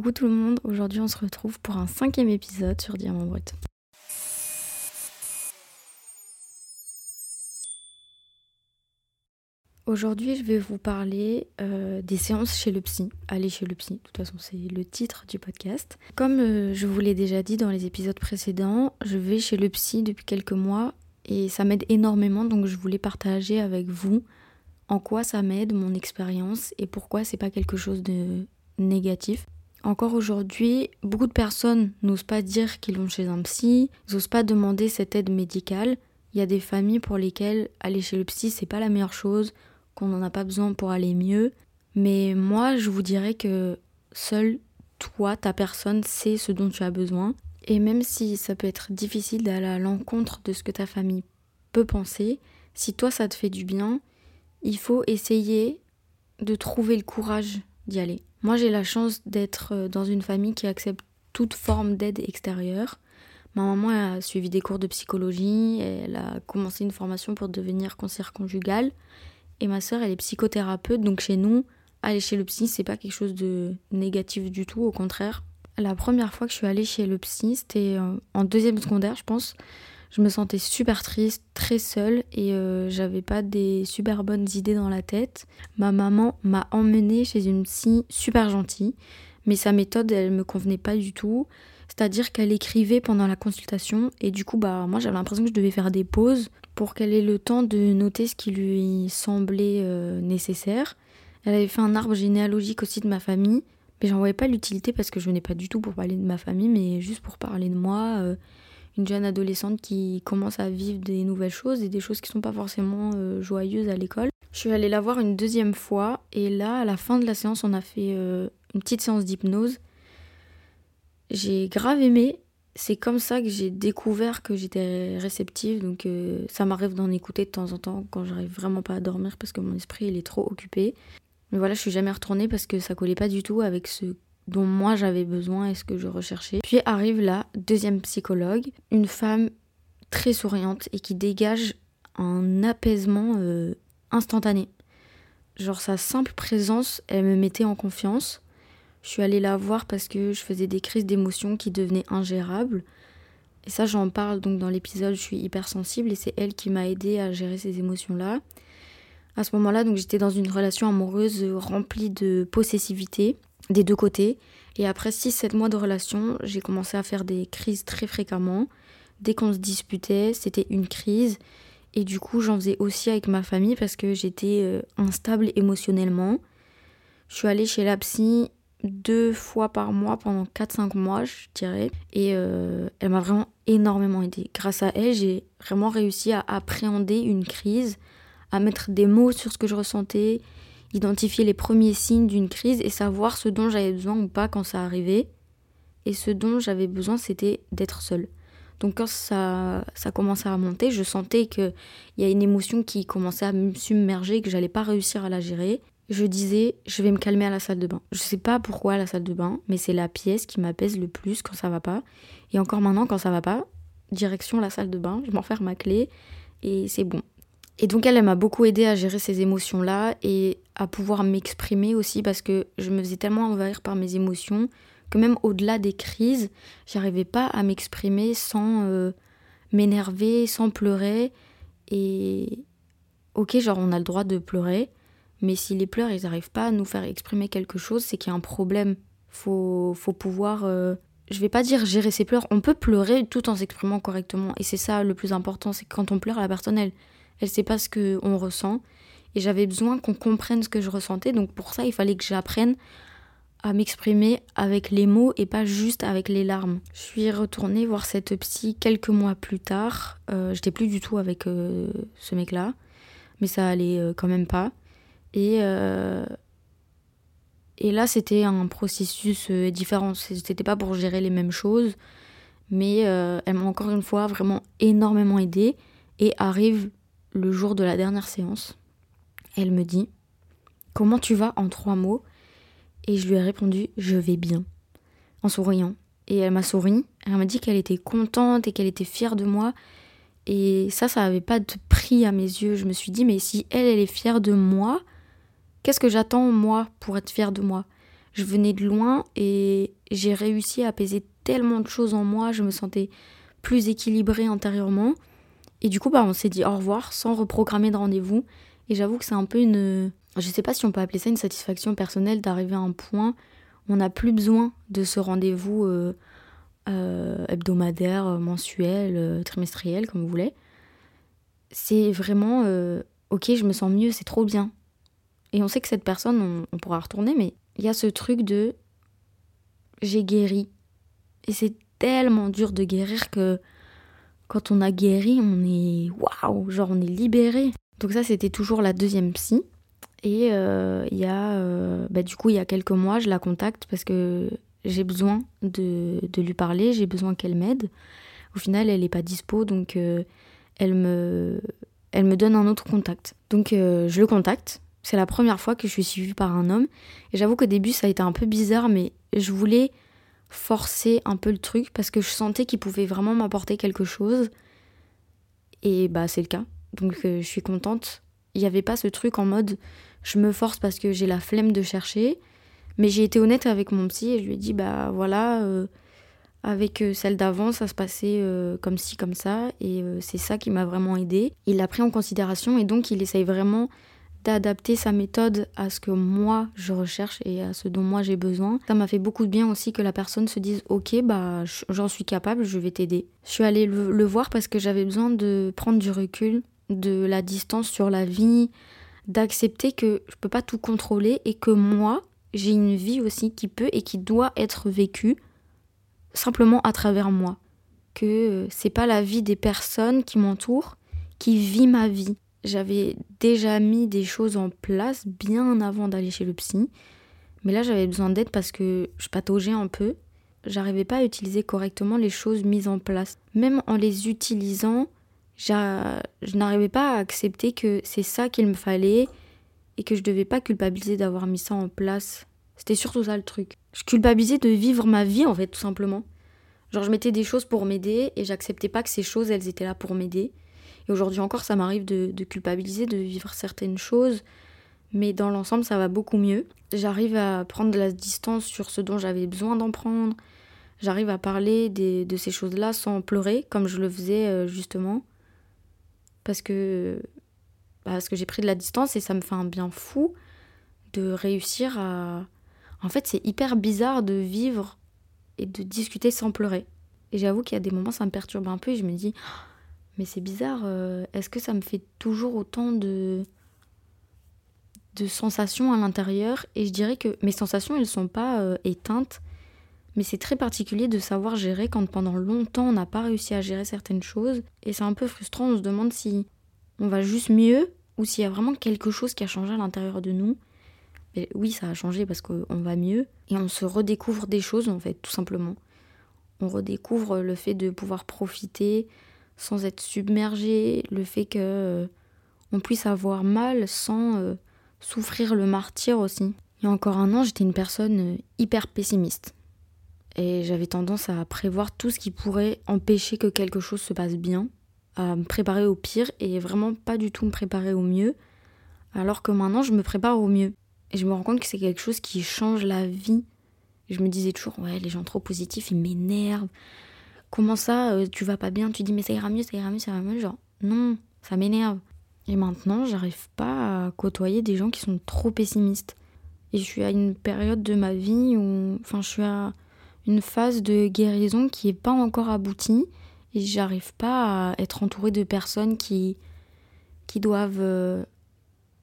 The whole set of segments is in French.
Coucou tout le monde, aujourd'hui on se retrouve pour un cinquième épisode sur Diamant Brut. Aujourd'hui je vais vous parler euh, des séances chez le psy. Aller chez le psy, de toute façon c'est le titre du podcast. Comme euh, je vous l'ai déjà dit dans les épisodes précédents, je vais chez le psy depuis quelques mois et ça m'aide énormément donc je voulais partager avec vous en quoi ça m'aide, mon expérience et pourquoi c'est pas quelque chose de négatif. Encore aujourd'hui, beaucoup de personnes n'osent pas dire qu'ils vont chez un psy, n'osent pas demander cette aide médicale. Il y a des familles pour lesquelles aller chez le psy, c'est pas la meilleure chose, qu'on n'en a pas besoin pour aller mieux. Mais moi, je vous dirais que seul toi, ta personne, sait ce dont tu as besoin. Et même si ça peut être difficile d'aller à l'encontre de ce que ta famille peut penser, si toi ça te fait du bien, il faut essayer de trouver le courage d'y aller. Moi, j'ai la chance d'être euh, dans une famille qui accepte toute forme d'aide extérieure. Ma maman a suivi des cours de psychologie, elle a commencé une formation pour devenir conseillère conjugale. Et ma sœur, elle est psychothérapeute, donc chez nous, aller chez le psy, c'est pas quelque chose de négatif du tout, au contraire. La première fois que je suis allée chez le psy, c'était euh, en deuxième secondaire, je pense je me sentais super triste, très seule et euh, j'avais pas des super bonnes idées dans la tête. Ma maman m'a emmenée chez une psy super gentille, mais sa méthode elle me convenait pas du tout. C'est-à-dire qu'elle écrivait pendant la consultation et du coup bah moi j'avais l'impression que je devais faire des pauses pour qu'elle ait le temps de noter ce qui lui semblait euh, nécessaire. Elle avait fait un arbre généalogique aussi de ma famille, mais j'en voyais pas l'utilité parce que je venais pas du tout pour parler de ma famille, mais juste pour parler de moi. Euh, une jeune adolescente qui commence à vivre des nouvelles choses et des choses qui sont pas forcément euh, joyeuses à l'école. Je suis allée la voir une deuxième fois et là, à la fin de la séance, on a fait euh, une petite séance d'hypnose. J'ai grave aimé. C'est comme ça que j'ai découvert que j'étais réceptive. Donc euh, ça m'arrive d'en écouter de temps en temps quand j'arrive vraiment pas à dormir parce que mon esprit il est trop occupé. Mais voilà, je suis jamais retournée parce que ça collait pas du tout avec ce dont moi j'avais besoin et ce que je recherchais. Puis arrive la deuxième psychologue, une femme très souriante et qui dégage un apaisement euh, instantané. Genre sa simple présence, elle me mettait en confiance. Je suis allée la voir parce que je faisais des crises d'émotions qui devenaient ingérables. Et ça, j'en parle donc dans l'épisode, je suis hypersensible et c'est elle qui m'a aidé à gérer ces émotions-là. À ce moment-là, donc j'étais dans une relation amoureuse remplie de possessivité des deux côtés. Et après 6-7 mois de relation, j'ai commencé à faire des crises très fréquemment. Dès qu'on se disputait, c'était une crise. Et du coup, j'en faisais aussi avec ma famille parce que j'étais euh, instable émotionnellement. Je suis allée chez la psy deux fois par mois pendant 4-5 mois, je dirais. Et euh, elle m'a vraiment énormément aidée. Grâce à elle, j'ai vraiment réussi à appréhender une crise, à mettre des mots sur ce que je ressentais identifier les premiers signes d'une crise et savoir ce dont j'avais besoin ou pas quand ça arrivait. Et ce dont j'avais besoin, c'était d'être seule. Donc quand ça, ça commençait à monter, je sentais qu'il y a une émotion qui commençait à me submerger, que j'allais pas réussir à la gérer. Je disais, je vais me calmer à la salle de bain. Je sais pas pourquoi la salle de bain, mais c'est la pièce qui m'apaise le plus quand ça va pas. Et encore maintenant, quand ça va pas, direction la salle de bain, je m'enferme ma clé et c'est bon. Et donc elle, m'a beaucoup aidé à gérer ces émotions-là et à pouvoir m'exprimer aussi parce que je me faisais tellement envahir par mes émotions que même au-delà des crises, j'arrivais pas à m'exprimer sans euh, m'énerver, sans pleurer. Et ok, genre on a le droit de pleurer, mais si les pleurs ils n'arrivent pas à nous faire exprimer quelque chose, c'est qu'il y a un problème. Faut, faut pouvoir, euh, je vais pas dire gérer ses pleurs, on peut pleurer tout en s'exprimant correctement. Et c'est ça le plus important, c'est que quand on pleure, la personne elle elle sait pas ce qu'on ressent. Et j'avais besoin qu'on comprenne ce que je ressentais. Donc pour ça, il fallait que j'apprenne à m'exprimer avec les mots et pas juste avec les larmes. Je suis retournée voir cette psy quelques mois plus tard. Euh, J'étais plus du tout avec euh, ce mec-là, mais ça allait euh, quand même pas. Et, là, c'était un processus différent. C'était pas pour gérer les mêmes choses, mais elle m'a encore une fois vraiment énormément aidée. Et arrive le jour de la dernière séance. Elle me dit Comment tu vas en trois mots? Et je lui ai répondu Je vais bien, en souriant. Et elle m'a souri. Elle m'a dit qu'elle était contente et qu'elle était fière de moi. Et ça, ça n'avait pas de prix à mes yeux. Je me suis dit Mais si elle, elle est fière de moi, qu'est-ce que j'attends moi pour être fière de moi? Je venais de loin et j'ai réussi à apaiser tellement de choses en moi, je me sentais plus équilibrée intérieurement. Et du coup, bah, on s'est dit au revoir sans reprogrammer de rendez-vous. Et j'avoue que c'est un peu une. Je sais pas si on peut appeler ça une satisfaction personnelle d'arriver à un point où on n'a plus besoin de ce rendez-vous euh, euh, hebdomadaire, mensuel, euh, trimestriel, comme vous voulez. C'est vraiment ok, je me sens mieux, c'est trop bien. Et on sait que cette personne, on, on pourra retourner, mais il y a ce truc de j'ai guéri. Et c'est tellement dur de guérir que quand on a guéri, on est waouh, genre on est libéré. Donc ça, c'était toujours la deuxième psy. Et euh, il y a, euh, bah, du coup, il y a quelques mois, je la contacte parce que j'ai besoin de, de, lui parler, j'ai besoin qu'elle m'aide. Au final, elle n'est pas dispo, donc euh, elle, me, elle me donne un autre contact. Donc je le contacte. C'est la première fois que je suis suivie par un homme. Et j'avoue qu'au début, ça a été un peu bizarre, mais je voulais forcer un peu le truc parce que je sentais qu'il pouvait vraiment m'apporter quelque chose. Et bah c'est le cas. Donc euh, je suis contente. Il n'y avait pas ce truc en mode je me force parce que j'ai la flemme de chercher. Mais j'ai été honnête avec mon psy et je lui ai dit bah voilà, euh, avec euh, celle d'avant, ça se passait comme ci, comme ça. Et c'est ça qui m'a vraiment aidé. Il l'a pris en considération et donc il essaye vraiment d'adapter sa méthode à ce que moi je recherche et à ce dont moi j'ai besoin. Ça m'a fait beaucoup de bien aussi que la personne se dise ok bah j'en suis capable, je vais t'aider. Je suis allée le, voir parce que j'avais besoin de prendre du recul, de la distance sur la vie, d'accepter que je peux pas tout contrôler et que moi j'ai une vie aussi qui peut et qui doit être vécue simplement à travers moi. Que euh, c'est pas la vie des personnes qui m'entourent qui vit ma vie j'avais déjà mis des choses en place bien avant d'aller chez le psy. Mais là, j'avais besoin d'aide parce que je pataugeais un peu. J'arrivais pas à utiliser correctement les choses mises en place. Même en les utilisant, je n'arrivais pas à accepter que c'est ça qu'il me fallait et que je devais pas culpabiliser d'avoir mis ça en place. C'était surtout ça le truc. Je culpabilisais de vivre ma vie en fait, tout simplement. Genre, je mettais des choses pour m'aider et j'acceptais pas que ces choses, elles étaient là pour m'aider. Et aujourd'hui encore, ça m'arrive de, culpabiliser, de vivre certaines choses, mais dans l'ensemble, ça va beaucoup mieux. J'arrive à prendre de la distance sur ce dont j'avais besoin d'en prendre. J'arrive à parler de ces choses-là sans pleurer, comme je le faisais euh, justement. Parce que, parce que j'ai pris de la distance et ça me fait un bien fou de réussir à... En fait, c'est hyper bizarre de vivre et de discuter sans pleurer. Et j'avoue qu'il y a des moments, ça me perturbe un peu et je me dis, mais c'est bizarre, euh, est-ce que ça me fait toujours autant de, sensations à l'intérieur Et je dirais que mes sensations, elles ne sont pas euh, éteintes, mais c'est très particulier de savoir gérer quand pendant longtemps on n'a pas réussi à gérer certaines choses. Et c'est un peu frustrant, on se demande si on va juste mieux ou s'il y a vraiment quelque chose qui a changé à l'intérieur de nous. Mais oui, ça a changé parce qu'on va mieux et on se redécouvre des choses en fait, tout simplement. On redécouvre le fait de pouvoir profiter, sans être submergé, le fait que euh, on puisse avoir mal sans euh, souffrir le martyr aussi. Il y a encore un an, j'étais une personne euh, hyper pessimiste. Et j'avais tendance à prévoir tout ce qui pourrait empêcher que quelque chose se passe bien, à me préparer au pire et vraiment pas du tout me préparer au mieux. Alors que maintenant, je me prépare au mieux. Et je me rends compte que c'est quelque chose qui change la vie. je me disais toujours, ouais, les gens trop positifs, ils m'énervent. Comment ça, euh, tu vas pas bien Tu dis, mais ça ira mieux, ça ira mieux, ça ira mieux. Genre, non, ça m'énerve. Et maintenant, j'arrive pas à côtoyer des gens qui sont trop pessimistes. Et je suis à une période de ma vie où. Enfin, je suis à une phase de guérison qui est pas encore aboutie. Et j'arrive pas à être entourée de personnes qui. qui doivent euh,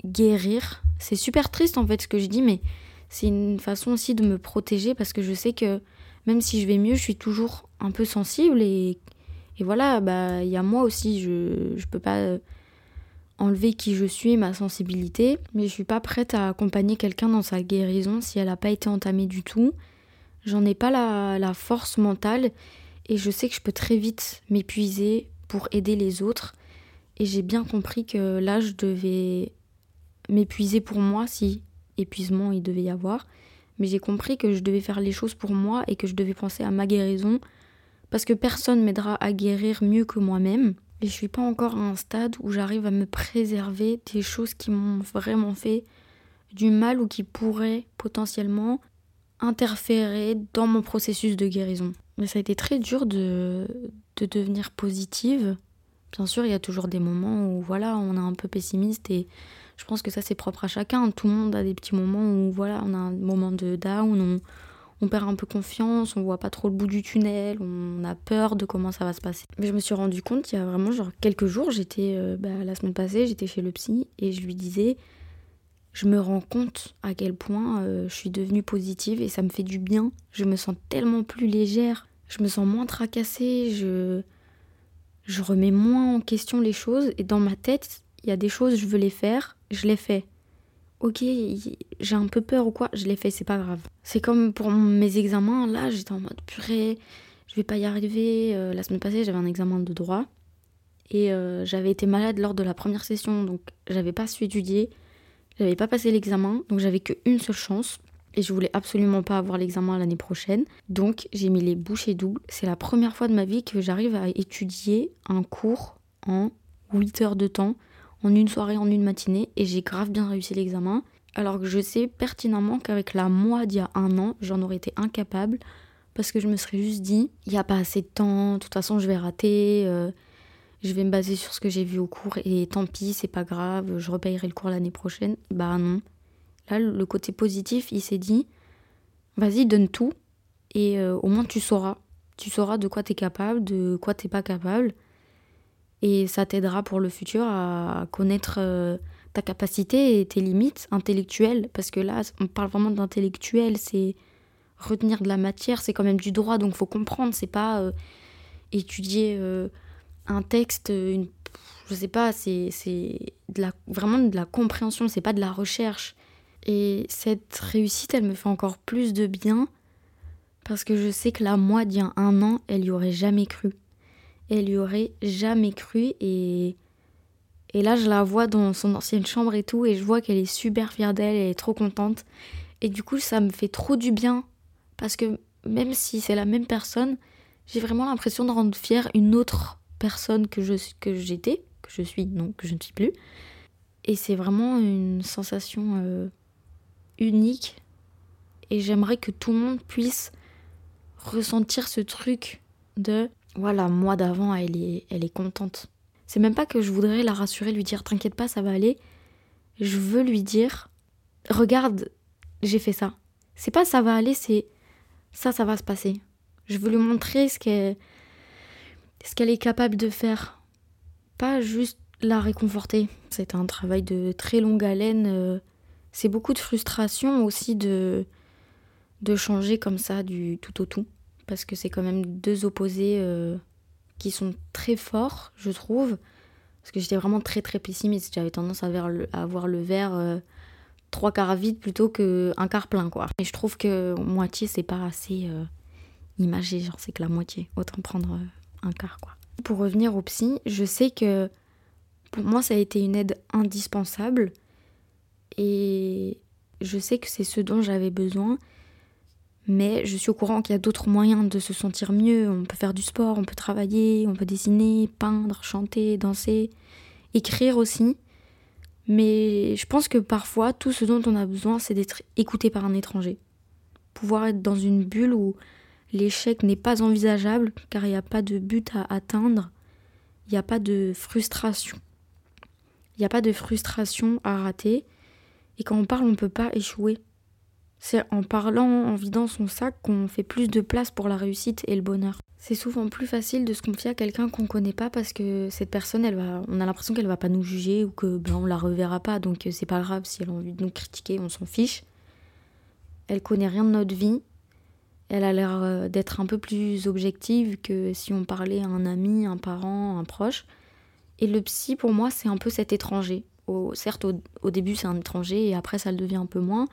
guérir. C'est super triste en fait ce que je dis, mais c'est une façon aussi de me protéger parce que je sais que même si je vais mieux, je suis toujours un peu sensible et, et voilà, bah il y a moi aussi, je ne peux pas euh, enlever qui je suis, ma sensibilité, mais je suis pas prête à accompagner quelqu'un dans sa guérison si elle n'a pas été entamée du tout. J'en ai pas la, la force mentale et je sais que je peux très vite m'épuiser pour aider les autres. Et j'ai bien compris que là, je devais m'épuiser pour moi si épuisement il devait y avoir mais j'ai compris que je devais faire les choses pour moi et que je devais penser à ma guérison parce que personne m'aidera à guérir mieux que moi-même. Et je suis pas encore à un stade où j'arrive à me préserver des choses qui m'ont vraiment fait du mal ou qui pourraient potentiellement interférer dans mon processus de guérison. Mais ça a été très dur de, de devenir positive. Bien sûr, il y a toujours des moments où voilà, on est un peu pessimiste et je pense que ça c'est propre à chacun. Tout le monde a des petits moments où voilà, on a un moment de down, on, on perd un peu confiance, on voit pas trop le bout du tunnel, on a peur de comment ça va se passer. Mais je me suis rendu compte il y a vraiment genre quelques jours, j'étais euh, bah, la semaine passée, j'étais chez le psy et je lui disais je me rends compte à quel point euh, je suis devenue positive et ça me fait du bien. Je me sens tellement plus légère, je me sens moins tracassée, je je remets moins en question les choses et dans ma tête, il y a des choses je veux les faire, je les fais ok, j'ai un peu peur ou quoi, je l'ai fait, c'est pas grave. C'est comme pour mes examens, là j'étais en mode purée, je vais pas y arriver. Euh, la semaine passée j'avais un examen de droit et euh, j'avais été malade lors de la première session donc j'avais pas su étudier, j'avais pas passé l'examen donc j'avais qu'une seule chance et je voulais absolument pas avoir l'examen l'année prochaine. Donc j'ai mis les bouchées doubles. C'est la première fois de ma vie que j'arrive à étudier un cours en 8 heures de temps en une soirée, en une matinée, et j'ai grave bien réussi l'examen. Alors que je sais pertinemment qu'avec la moi d'il y a un an, j'en aurais été incapable, parce que je me serais juste dit, il n'y a pas assez de temps, de toute façon je vais rater, euh, je vais me baser sur ce que j'ai vu au cours, et tant pis, c'est pas grave, je repayerai le cours l'année prochaine. Bah non. Là, le côté positif, il s'est dit, vas-y, donne tout, et euh, au moins tu sauras. Tu sauras de quoi tu es capable, de quoi t'es pas capable. Et ça t'aidera pour le futur à connaître euh, ta capacité et tes limites intellectuelles. Parce que là, on parle vraiment d'intellectuel, c'est retenir de la matière, c'est quand même du droit, donc faut comprendre. C'est pas euh, étudier euh, un texte, une, je sais pas, c'est vraiment de la compréhension, c'est pas de la recherche. Et cette réussite, elle me fait encore plus de bien parce que je sais que là, moi, d'il y a un an, elle y aurait jamais cru elle y aurait jamais cru et et là je la vois dans son ancienne chambre et tout et je vois qu'elle est super fière d'elle, elle est trop contente et du coup ça me fait trop du bien parce que même si c'est la même personne, j'ai vraiment l'impression de rendre fière une autre personne que je que j'étais, que je suis non, que je ne suis plus. Et c'est vraiment une sensation euh, unique et j'aimerais que tout le monde puisse ressentir ce truc de voilà, moi d'avant, elle est, elle est contente. C'est même pas que je voudrais la rassurer, lui dire t'inquiète pas, ça va aller. Je veux lui dire regarde, j'ai fait ça. C'est pas ça va aller, c'est ça, ça va se passer. Je veux lui montrer ce qu'elle, ce qu'elle est capable de faire. Pas juste la réconforter. C'est un travail de très longue haleine. Euh, c'est beaucoup de frustration aussi de, de changer comme ça du tout au tout parce que c'est quand même deux opposés euh, qui sont très forts, je trouve. Parce que j'étais vraiment très très pessimiste. J'avais tendance à, avoir le verre euh, trois quarts vide plutôt qu'un quart plein, quoi. Et je trouve que moitié, c'est pas assez euh, imagé. Genre, c'est que la moitié. Autant prendre un quart, quoi. Pour revenir au psy, je sais que pour moi, ça a été une aide indispensable. Et je sais que c'est ce dont j'avais besoin. Mais je suis au courant qu'il y a d'autres moyens de se sentir mieux. On peut faire du sport, on peut travailler, on peut dessiner, peindre, chanter, danser, écrire aussi. Mais je pense que parfois, tout ce dont on a besoin, c'est d'être écouté par un étranger. Pouvoir être dans une bulle où l'échec n'est pas envisageable, car il n'y a pas de but à atteindre, il n'y a pas de frustration. Il n'y a pas de frustration à rater. Et quand on parle, on ne peut pas échouer. C'est en parlant, en vidant son sac qu'on fait plus de place pour la réussite et le bonheur. C'est souvent plus facile de se confier à quelqu'un qu'on connaît pas parce que cette personne, elle va, on a l'impression qu'elle va pas nous juger ou que ben, on la reverra pas, donc c'est pas grave si elle a envie de nous critiquer, on s'en fiche. Elle connaît rien de notre vie. Elle a l'air euh, d'être un peu plus objective que si on parlait à un ami, un parent, un proche. Et le psy, pour moi, c'est un peu cet étranger. certes, au début, c'est un étranger et après, ça le devient un peu moins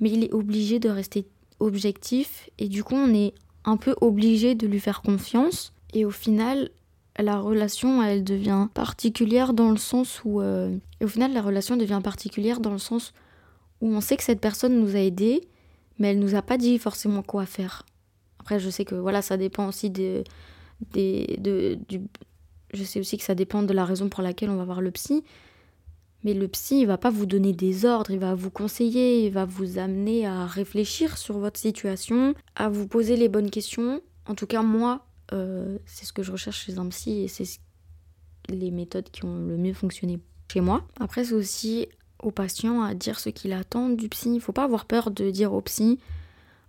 mais il est obligé de rester objectif. Et du coup on est un peu obligé de lui faire confiance. Et au final la relation elle devient particulière dans le sens où euh, au final la relation devient particulière dans le sens où on sait que cette personne nous a aidés mais elle nous a pas dit forcément quoi faire. Après je sais que voilà ça dépend aussi des, de, du je sais aussi que ça dépend de la raison pour laquelle on va voir le psy Mais le psy, il va pas vous donner des ordres, il va vous conseiller, il va vous amener à réfléchir sur votre situation, à vous poser les bonnes questions. En tout cas, moi, euh, c'est ce que je recherche chez un psy et c'est les méthodes qui ont le mieux fonctionné chez moi. Après, c'est aussi au patient à dire ce qu'il attend du psy. Il faut pas avoir peur de dire au psy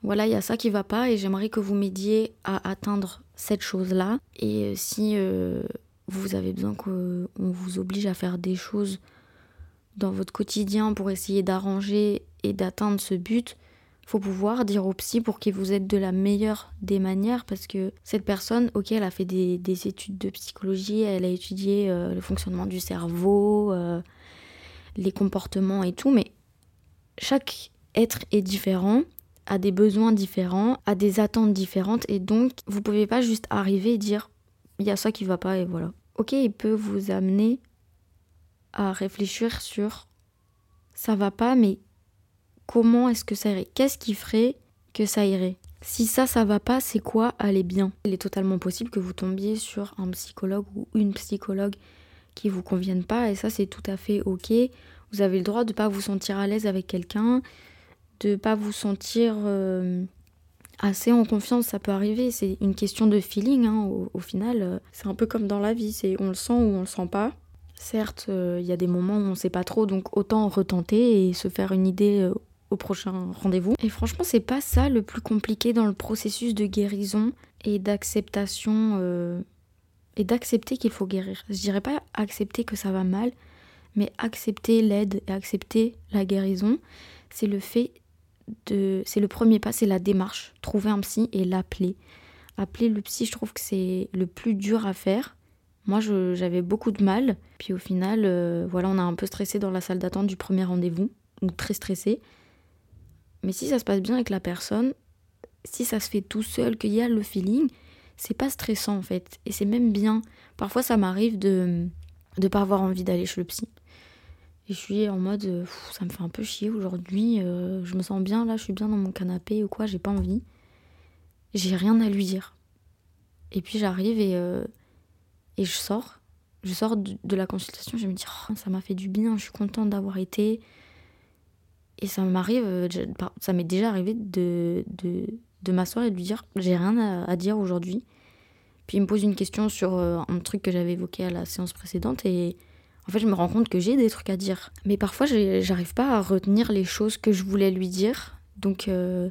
voilà, il y a ça qui va pas et j'aimerais que vous m'aidiez à atteindre cette chose-là. Et si euh, vous avez besoin qu'on vous oblige à faire des choses dans votre quotidien pour essayer d'arranger et d'atteindre ce but, faut pouvoir dire au psy pour qu'il vous aide de la meilleure des manières parce que cette personne, ok, elle a fait des, études de psychologie, elle a étudié euh, le fonctionnement du cerveau, euh, les comportements et tout, mais chaque être est différent, a des besoins différents, a des attentes différentes et donc vous pouvez pas juste arriver et dire il y a ça qui va pas et voilà. Ok, il peut vous amener à réfléchir sur ça va pas, mais comment est-ce que ça irait? Qu'est-ce qui ferait que ça irait? Si ça, ça va pas, c'est quoi aller bien? Il est totalement possible que vous tombiez sur un psychologue ou une psychologue qui vous convienne pas, et ça, c'est tout à fait ok. Vous avez le droit de pas vous sentir à l'aise avec quelqu'un, de pas vous sentir euh, assez en confiance, ça peut arriver. C'est une question de feeling, hein, au, final. C'est un peu comme dans la vie, c'est on le sent ou on le sent pas. Certes, euh, il y a des moments où on ne sait pas trop, donc autant retenter et se faire une idée euh, au prochain rendez-vous. Et franchement, c'est pas ça le plus compliqué dans le processus de guérison et d'acceptation euh, et d'accepter qu'il faut guérir. Je dirais pas accepter que ça va mal, mais accepter l'aide et accepter la guérison, c'est le fait de c'est le premier pas, c'est la démarche, trouver un psy et l'appeler. Appeler le psy, je trouve que c'est le plus dur à faire moi, j'avais beaucoup de mal. Puis au final, euh, voilà, on a un peu stressé dans la salle d'attente du premier rendez-vous, ou très stressé. Mais si ça se passe bien avec la personne, si ça se fait tout seul, qu'il y a le feeling, c'est pas stressant en fait. Et c'est même bien. Parfois, ça m'arrive de ne pas avoir envie d'aller chez le psy. Et je suis en mode, ça me fait un peu chier aujourd'hui, euh, je me sens bien là, je suis bien dans mon canapé ou quoi, j'ai pas envie. J'ai rien à lui dire. Et puis j'arrive et euh, et je sors, je sors de, la consultation, je me dis, oh, ça m'a fait du bien, je suis contente d'avoir été. Et ça m'arrive, euh, ça m'est déjà arrivé de, de, m'asseoir et de lui dire, j'ai rien à, dire aujourd'hui. Puis il me pose une question sur euh, un truc que j'avais évoqué à la séance précédente et en fait je me rends compte que j'ai des trucs à dire. Mais parfois j'arrive pas à retenir les choses que je voulais lui dire. Donc euh,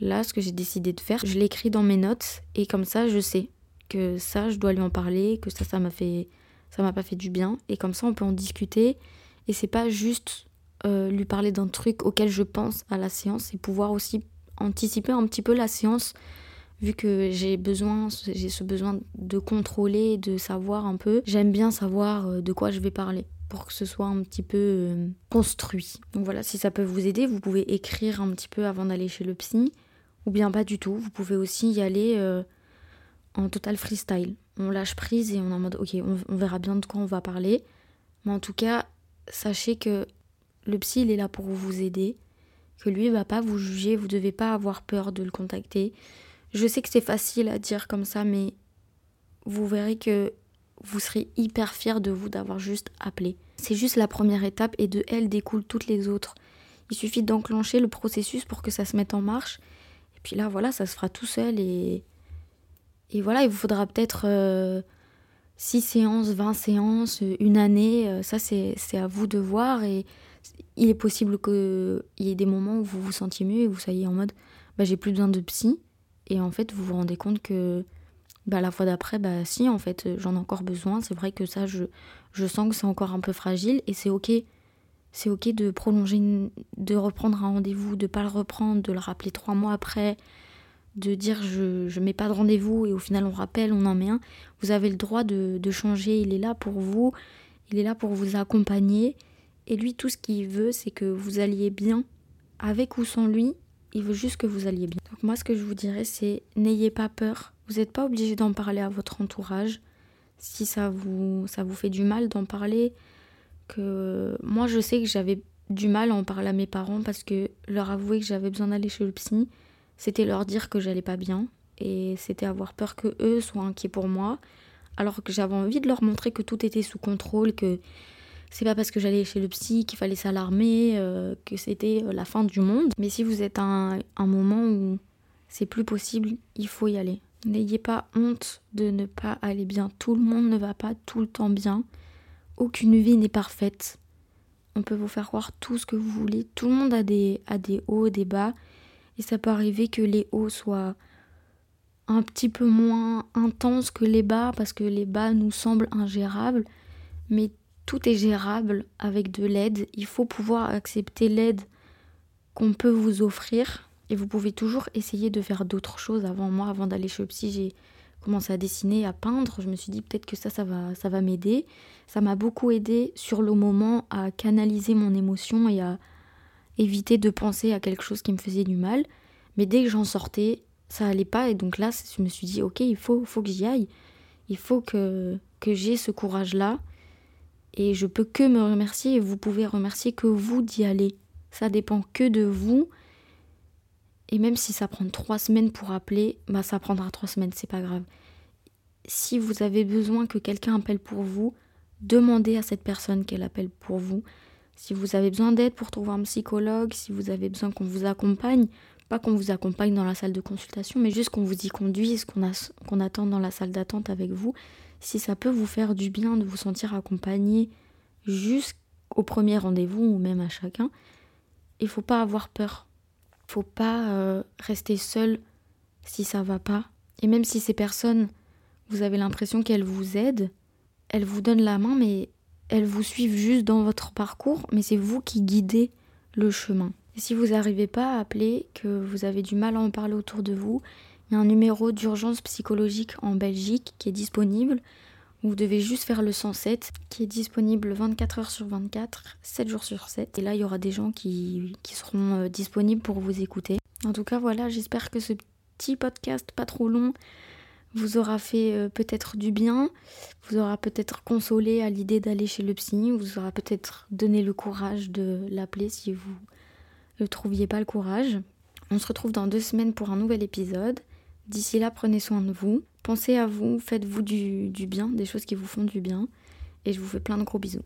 là, ce que j'ai décidé de faire, je l'écris dans mes notes et comme ça je sais que ça, je dois lui en parler, que ça, ça m'a fait, ça m'a pas fait du bien. Et comme ça, on peut en discuter. Et c'est pas juste euh, lui parler d'un truc auquel je pense à la séance, c'est pouvoir aussi anticiper un petit peu la séance, vu que j'ai besoin, j'ai ce besoin de contrôler, de savoir un peu. J'aime bien savoir euh, de quoi je vais parler pour que ce soit un petit peu euh, construit. Donc voilà, si ça peut vous aider, vous pouvez écrire un petit peu avant d'aller chez le psy, ou bien pas du tout. Vous pouvez aussi y aller en total freestyle. On lâche prise et on est en mode ok, on, verra bien de quoi on va parler. Mais en tout cas, sachez que le psy, il est là pour vous aider, que lui, il va pas vous juger, vous devez pas avoir peur de le contacter. Je sais que c'est facile à dire comme ça, mais vous verrez que vous serez hyper fier de vous d'avoir juste appelé. C'est juste la première étape et de elle découlent toutes les autres. Il suffit d'enclencher le processus pour que ça se mette en marche. Et puis là, voilà, ça se fera tout seul et et voilà, il vous faudra peut-être 6 euh, séances, 20 séances, une année. Euh, ça, c'est à vous de voir. Et il est possible qu'il y ait des moments où vous vous sentiez mieux et vous soyez en mode bah, j'ai plus besoin de psy. Et en fait, vous vous rendez compte que bah, la fois d'après, bah, si, en fait, j'en ai encore besoin. C'est vrai que ça, je, je sens que c'est encore un peu fragile et c'est ok. C'est ok de prolonger, de reprendre un rendez-vous, de pas le reprendre, de le rappeler trois mois après, de dire je ne mets pas de rendez-vous et au final on rappelle, on en met un. Vous avez le droit de, changer, il est là pour vous, il est là pour vous accompagner. Et lui, tout ce qu'il veut, c'est que vous alliez bien, avec ou sans lui, il veut juste que vous alliez bien. Donc moi, ce que je vous dirais, c'est n'ayez pas peur. Vous n'êtes pas obligé d'en parler à votre entourage. Si ça vous, ça vous fait du mal d'en parler, que moi, je sais que j'avais du mal à en parler à mes parents parce que leur avouer que j'avais besoin d'aller chez le psy, c'était leur dire que j'allais pas bien et c'était avoir peur que eux soient inquiets pour moi alors que j'avais envie de leur montrer que tout était sous contrôle que c'est pas parce que j'allais chez le psy qu'il fallait s'alarmer, euh, que c'était la fin du monde. Mais si vous êtes à un, un moment où c'est plus possible, il faut y aller. N'ayez pas honte de ne pas aller bien. Tout le monde ne va pas tout le temps bien. Aucune vie n'est parfaite. On peut vous faire croire tout ce que vous voulez. Tout le monde a des, a des hauts, des bas. Et ça peut arriver que les hauts soient un petit peu moins intenses que les bas parce que les bas nous semblent ingérables. Mais tout est gérable avec de l'aide. Il faut pouvoir accepter l'aide qu'on peut vous offrir. Et vous pouvez toujours essayer de faire d'autres choses. Avant moi, avant d'aller chez le psy, j'ai commencé à dessiner, à peindre. Je me suis dit peut-être que ça, ça va, ça va m'aider. Ça m'a beaucoup aidé sur le moment à canaliser mon émotion et à éviter de penser à quelque chose qui me faisait du mal. Mais dès que j'en sortais, ça allait pas. Et donc là, je me suis dit, ok, il faut, faut que j'y aille. Il faut que, que j'ai ce courage-là. Et je peux que me remercier et vous pouvez remercier que vous d'y aller. Ça dépend que de vous. Et même si ça prend trois semaines pour appeler, bah ça prendra trois semaines, c'est pas grave. Si vous avez besoin que quelqu'un appelle pour vous, demandez à cette personne qu'elle appelle pour vous. Si vous avez besoin d'aide pour trouver un psychologue, si vous avez besoin qu'on vous accompagne, pas qu'on vous accompagne dans la salle de consultation, mais juste qu'on vous y conduise, qu'on qu'on attend dans la salle d'attente avec vous, si ça peut vous faire du bien de vous sentir accompagné jusqu'au premier rendez-vous ou même à chacun, il faut pas avoir peur. Faut pas euh, rester seul si ça va pas. Et même si ces personnes, vous avez l'impression qu'elles vous aident, elles vous donnent la main, mais elles vous suivent juste dans votre parcours, mais c'est vous qui guidez le chemin. Et si vous n'arrivez pas à appeler, que vous avez du mal à en parler autour de vous, il y a un numéro d'urgence psychologique en Belgique qui est disponible. Vous devez juste faire le 107 qui est disponible 24 heures sur 24, 7 jours sur 7. Et là, il y aura des gens qui, qui seront euh, disponibles pour vous écouter. En tout cas, voilà, j'espère que ce petit podcast pas trop long vous aura fait euh, peut-être du bien, vous aura peut-être consolé à l'idée d'aller chez le psy, vous aura peut-être donné le courage de l'appeler si vous ne trouviez pas le courage. On se retrouve dans deux semaines pour un nouvel épisode. D'ici là, prenez soin de vous. Pensez à vous, faites-vous du, du bien, des choses qui vous font du bien. Et je vous fais plein de gros bisous.